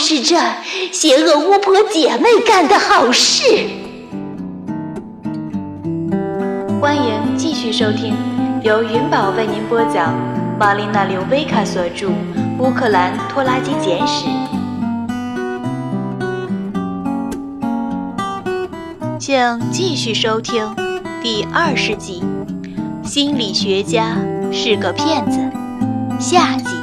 是这邪恶巫婆姐妹干的好事。欢迎继续收听，由云宝为您播讲，玛丽娜·刘维卡所著《乌克兰拖拉机简史》。请继续收听第二十集《心理学家是个骗子》下集。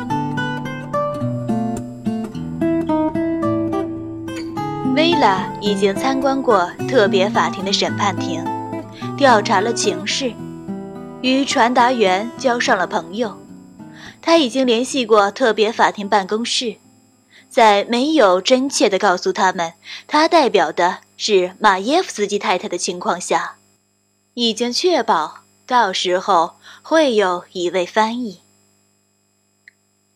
薇拉已经参观过特别法庭的审判庭，调查了情势，与传达员交上了朋友。他已经联系过特别法庭办公室，在没有真切地告诉他们他代表的是马耶夫斯基太太的情况下，已经确保到时候会有一位翻译。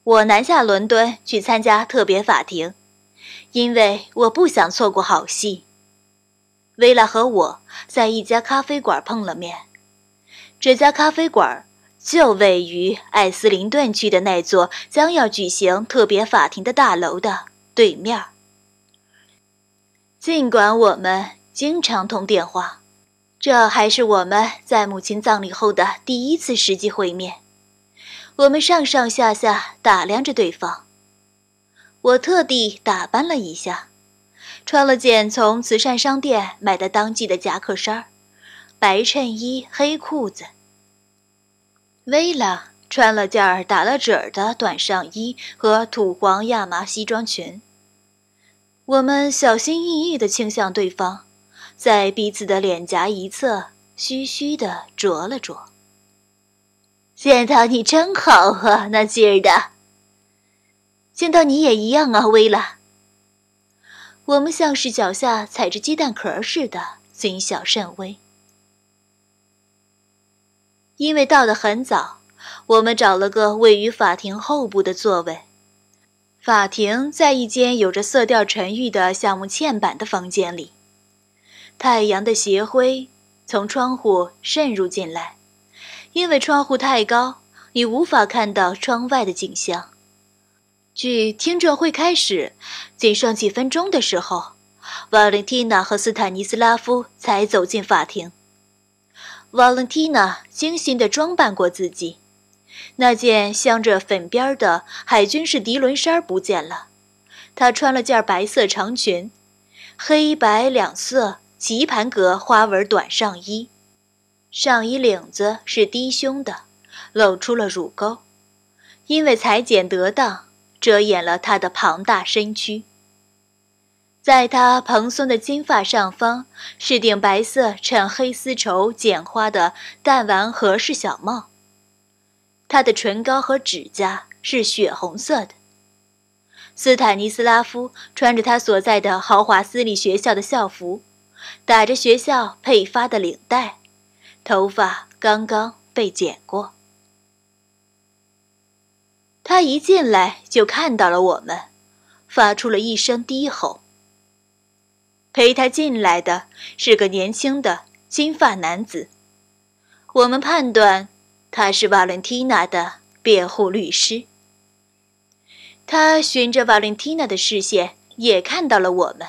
我南下伦敦去参加特别法庭。因为我不想错过好戏。薇拉和我在一家咖啡馆碰了面，这家咖啡馆就位于艾斯林顿区的那座将要举行特别法庭的大楼的对面。尽管我们经常通电话，这还是我们在母亲葬礼后的第一次实际会面。我们上上下下打量着对方。我特地打扮了一下，穿了件从慈善商店买的当季的夹克衫，白衬衣、黑裤子。薇拉穿了件打了褶的短上衣和土黄亚麻西装裙。我们小心翼翼地倾向对方，在彼此的脸颊一侧嘘嘘地啄了啄。见到你真好啊，那劲儿的。见到你也一样啊，薇拉。我们像是脚下踩着鸡蛋壳似的，谨小慎微。因为到得很早，我们找了个位于法庭后部的座位。法庭在一间有着色调沉郁的橡木嵌板的房间里。太阳的斜晖从窗户渗入进来，因为窗户太高，你无法看到窗外的景象。距听证会开始仅剩几分钟的时候，瓦伦蒂娜和斯坦尼斯拉夫才走进法庭。瓦伦蒂娜精心地装扮过自己，那件镶着粉边的海军式涤纶衫不见了。她穿了件白色长裙，黑白两色棋盘格花纹短上衣，上衣领子是低胸的，露出了乳沟，因为裁剪得当。遮掩了她的庞大身躯。在她蓬松的金发上方是顶白色衬黑丝绸剪花的弹丸盒式小帽。他的唇膏和指甲是血红色的。斯坦尼斯拉夫穿着他所在的豪华私立学校的校服，打着学校配发的领带，头发刚刚被剪过。他一进来就看到了我们，发出了一声低吼。陪他进来的是个年轻的金发男子，我们判断他是瓦伦蒂娜的辩护律师。他循着瓦伦蒂娜的视线也看到了我们，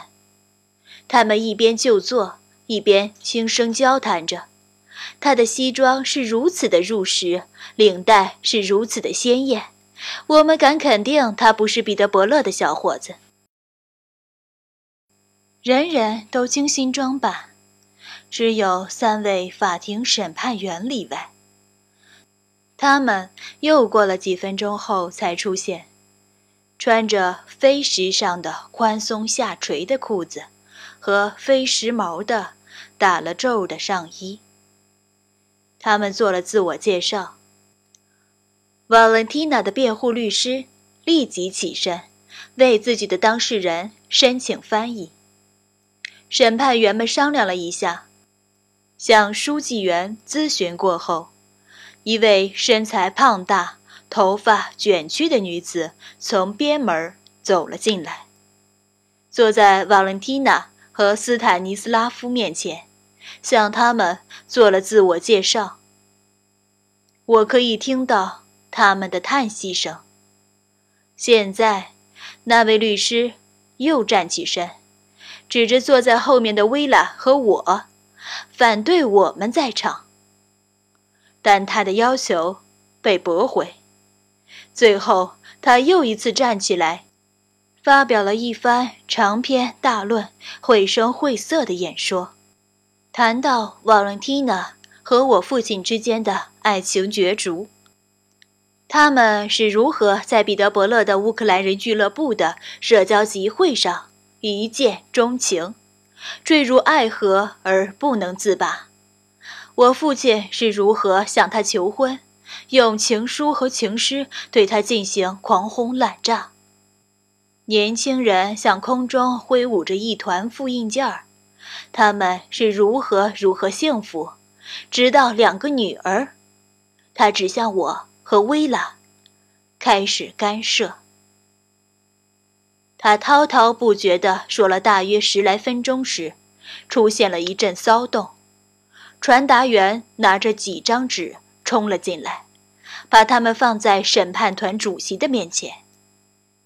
他们一边就坐一边轻声交谈着。他的西装是如此的入时，领带是如此的鲜艳。我们敢肯定，他不是彼得·伯勒的小伙子。人人都精心装扮，只有三位法庭审判员例外。他们又过了几分钟后才出现，穿着非时尚的宽松下垂的裤子和非时髦的打了皱的上衣。他们做了自我介绍。瓦伦蒂娜的辩护律师立即起身，为自己的当事人申请翻译。审判员们商量了一下，向书记员咨询过后，一位身材胖大、头发卷曲的女子从边门走了进来，坐在瓦伦蒂娜和斯坦尼斯拉夫面前，向他们做了自我介绍。我可以听到。他们的叹息声。现在，那位律师又站起身，指着坐在后面的薇拉和我，反对我们在场。但他的要求被驳回。最后，他又一次站起来，发表了一番长篇大论、绘声绘色的演说，谈到瓦伦蒂娜和我父亲之间的爱情角逐。他们是如何在彼得伯勒的乌克兰人俱乐部的社交集会上一见钟情，坠入爱河而不能自拔？我父亲是如何向她求婚，用情书和情诗对她进行狂轰滥炸？年轻人向空中挥舞着一团复印件儿，他们是如何如何幸福，直到两个女儿，他指向我。和薇拉开始干涉。他滔滔不绝地说了大约十来分钟时，出现了一阵骚动。传达员拿着几张纸冲了进来，把它们放在审判团主席的面前。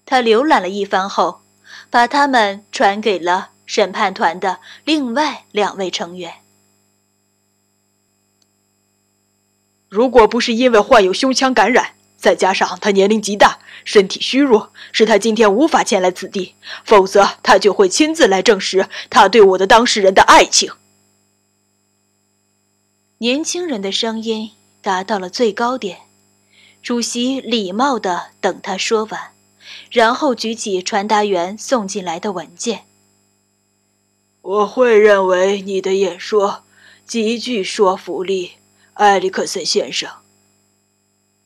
他浏览了一番后，把它们传给了审判团的另外两位成员。如果不是因为患有胸腔感染，再加上他年龄极大、身体虚弱，使他今天无法前来此地，否则他就会亲自来证实他对我的当事人的爱情。年轻人的声音达到了最高点，主席礼貌地等他说完，然后举起传达员送进来的文件。我会认为你的演说极具说服力。埃里克森先生，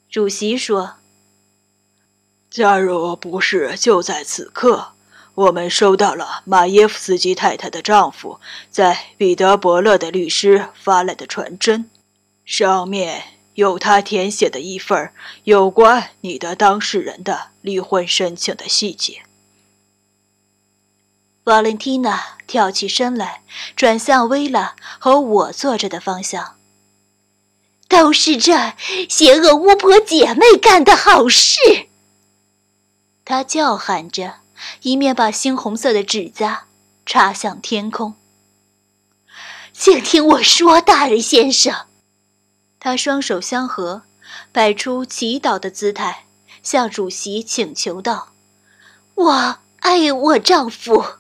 主席说：“假如不是就在此刻，我们收到了马耶夫斯基太太的丈夫在彼得伯勒的律师发来的传真，上面有他填写的一份有关你的当事人的离婚申请的细节。”瓦伦蒂娜跳起身来，转向薇拉和我坐着的方向。都是这邪恶巫婆姐妹干的好事！她叫喊着，一面把猩红色的指甲插向天空。请听我说，大人先生。他双手相合，摆出祈祷的姿态，向主席请求道：“我爱我丈夫。”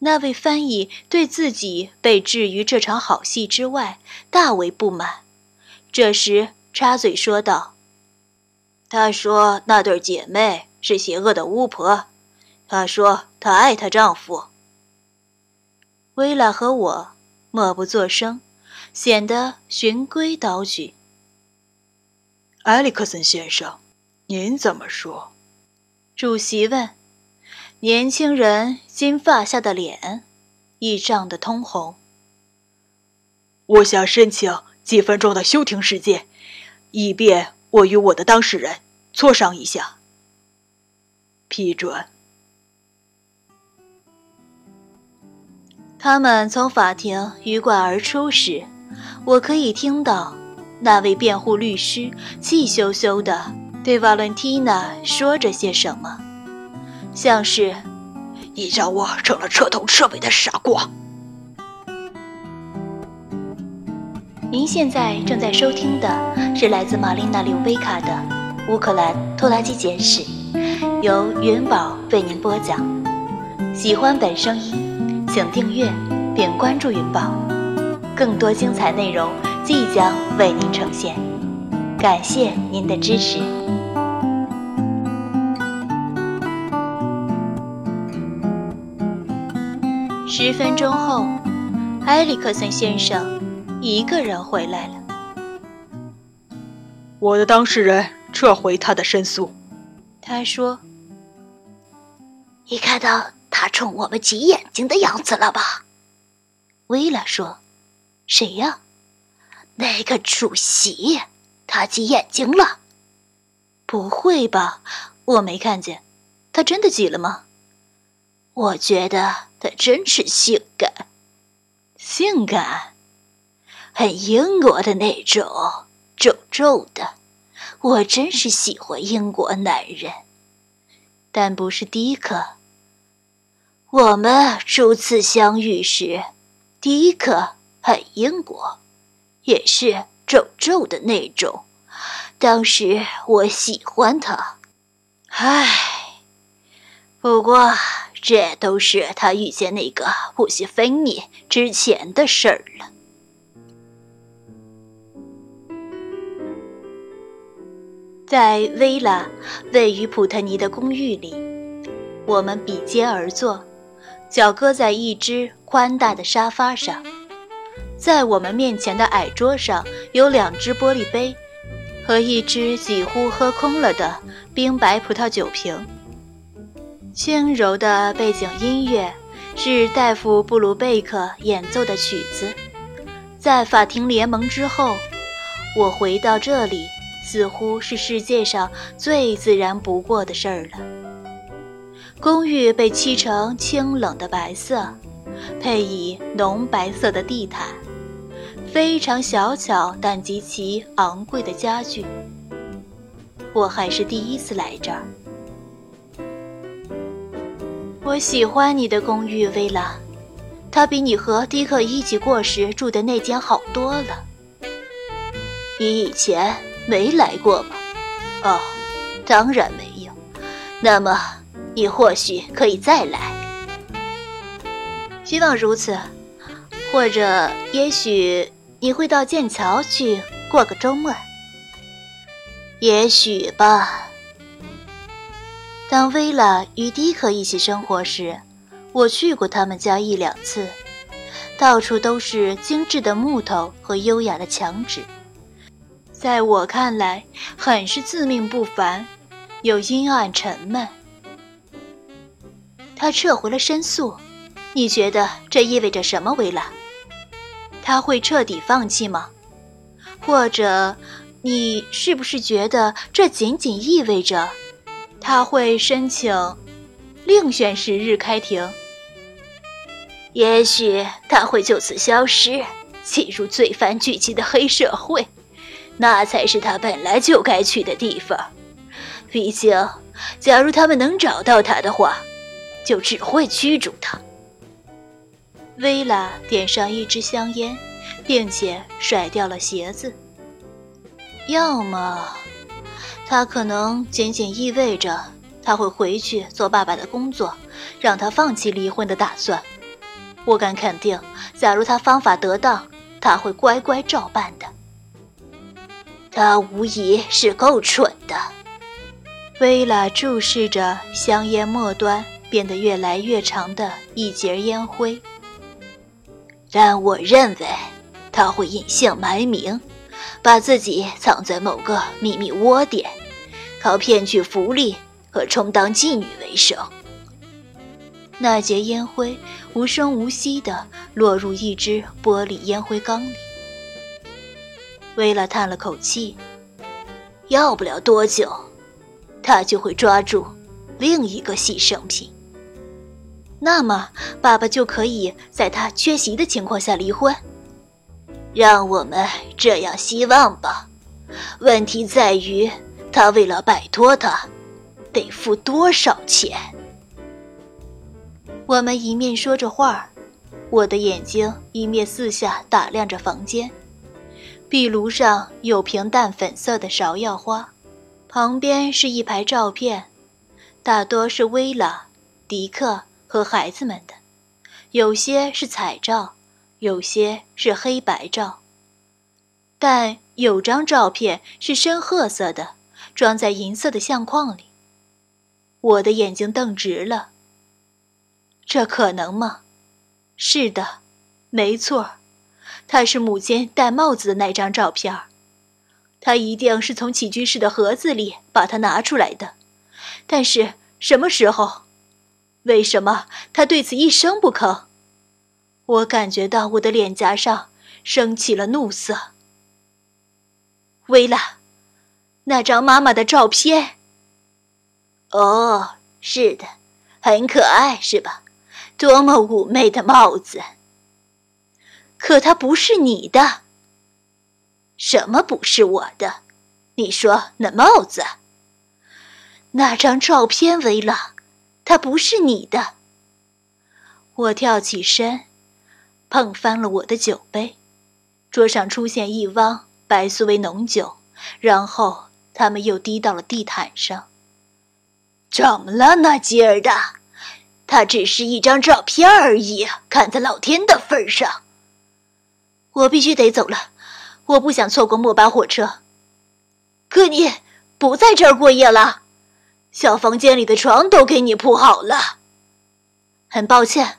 那位翻译对自己被置于这场好戏之外大为不满。这时插嘴说道：“她说那对姐妹是邪恶的巫婆。她说她爱她丈夫。”薇拉和我默不作声，显得循规蹈矩。埃里克森先生，您怎么说？主席问。年轻人金发下的脸已涨得通红。我想申请。几分钟的休庭时间，以便我与我的当事人磋商一下。批准。他们从法庭鱼贯而出时，我可以听到那位辩护律师气羞羞的对瓦伦蒂娜说着些什么，像是“你让我成了彻头彻尾的傻瓜。”您现在正在收听的是来自玛丽娜·柳贝卡的《乌克兰拖拉机简史》，由云宝为您播讲。喜欢本声音，请订阅并关注云宝，更多精彩内容即将为您呈现。感谢您的支持。十分钟后，埃里克森先生。一个人回来了。我的当事人撤回他的申诉。他说：“你看到他冲我们挤眼睛的样子了吧？”薇拉说：“谁呀？”那个主席，他挤眼睛了。不会吧？我没看见，他真的挤了吗？我觉得他真是性感，性感。很英国的那种，皱皱的。我真是喜欢英国男人，但不是迪克。我们初次相遇时，迪克很英国，也是皱皱的那种。当时我喜欢他，唉，不过这都是他遇见那个布西芬妮之前的事儿了。在薇拉位于普特尼的公寓里，我们比肩而坐，脚搁在一只宽大的沙发上。在我们面前的矮桌上有两只玻璃杯，和一只几乎喝空了的冰白葡萄酒瓶。轻柔的背景音乐是戴夫·布鲁贝克演奏的曲子。在法庭联盟之后，我回到这里。似乎是世界上最自然不过的事儿了。公寓被漆成清冷的白色，配以浓白色的地毯，非常小巧但极其昂贵的家具。我还是第一次来这儿。我喜欢你的公寓，薇拉，它比你和迪克一起过时住的那间好多了。你以前。没来过吗？哦，当然没有。那么你或许可以再来。希望如此，或者也许你会到剑桥去过个周末。也许吧。当薇拉与迪克一起生活时，我去过他们家一两次，到处都是精致的木头和优雅的墙纸。在我看来，很是自命不凡，又阴暗沉闷。他撤回了申诉，你觉得这意味着什么，维拉？他会彻底放弃吗？或者，你是不是觉得这仅仅意味着他会申请另选时日开庭？也许他会就此消失，进入罪犯聚集的黑社会。那才是他本来就该去的地方。毕竟，假如他们能找到他的话，就只会驱逐他。薇拉点上一支香烟，并且甩掉了鞋子。要么，他可能仅仅意味着他会回去做爸爸的工作，让他放弃离婚的打算。我敢肯定，假如他方法得当，他会乖乖照办的。他无疑是够蠢的。薇拉注视着香烟末端变得越来越长的一截烟灰，但我认为他会隐姓埋名，把自己藏在某个秘密窝点，靠骗取福利和充当妓女为生。那截烟灰无声无息地落入一只玻璃烟灰缸里。薇拉叹了口气，要不了多久，他就会抓住另一个牺牲品。那么，爸爸就可以在他缺席的情况下离婚。让我们这样希望吧。问题在于，他为了摆脱他，得付多少钱？我们一面说着话，我的眼睛一面四下打量着房间。壁炉上有瓶淡粉色的芍药花，旁边是一排照片，大多是薇拉、迪克和孩子们的，有些是彩照，有些是黑白照，但有张照片是深褐色的，装在银色的相框里。我的眼睛瞪直了。这可能吗？是的，没错。他是母亲戴帽子的那张照片他一定是从起居室的盒子里把它拿出来的，但是什么时候？为什么他对此一声不吭？我感觉到我的脸颊上升起了怒色。薇拉，那张妈妈的照片。哦，是的，很可爱，是吧？多么妩媚的帽子！可它不是你的。什么不是我的？你说那帽子？那张照片，维拉，它不是你的。我跳起身，碰翻了我的酒杯，桌上出现一汪白苏维浓酒，然后他们又滴到了地毯上。怎么了，那吉尔达？它只是一张照片而已，看在老天的份上。我必须得走了，我不想错过末班火车。可你不在这儿过夜了，小房间里的床都给你铺好了。很抱歉。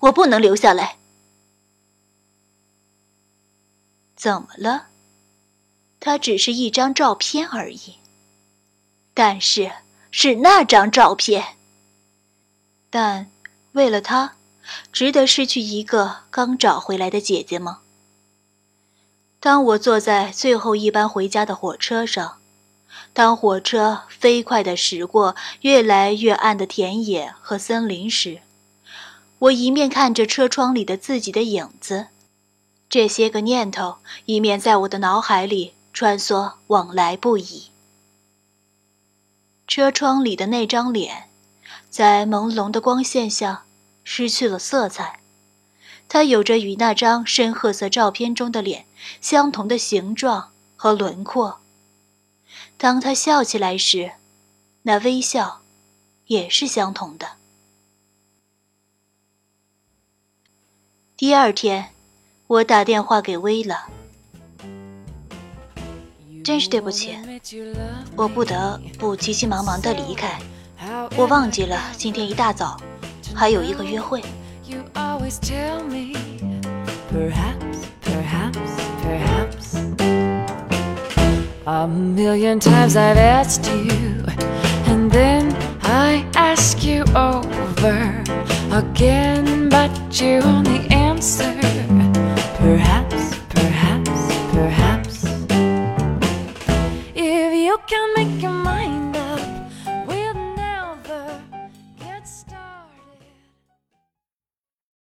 我不能留下来。怎么了？它只是一张照片而已，但是是那张照片。但为了他，值得失去一个刚找回来的姐姐吗？当我坐在最后一班回家的火车上，当火车飞快地驶过越来越暗的田野和森林时，我一面看着车窗里的自己的影子，这些个念头一面在我的脑海里穿梭往来不已。车窗里的那张脸，在朦胧的光线下失去了色彩，它有着与那张深褐色照片中的脸相同的形状和轮廓。当他笑起来时，那微笑也是相同的。第二天，我打电话给薇拉。真是对不起，我不得不急急忙忙的离开。我忘记了今天一大早还有一个约会。Perhaps, perhaps. A million times I've asked you, and then I ask you over again, but you only answer.